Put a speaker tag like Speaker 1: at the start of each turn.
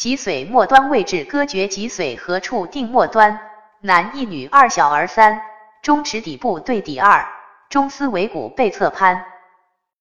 Speaker 1: 脊髓末端位置割绝脊髓何处定末端。男一女二小儿三。中齿底部对底二。中丝尾骨背侧攀。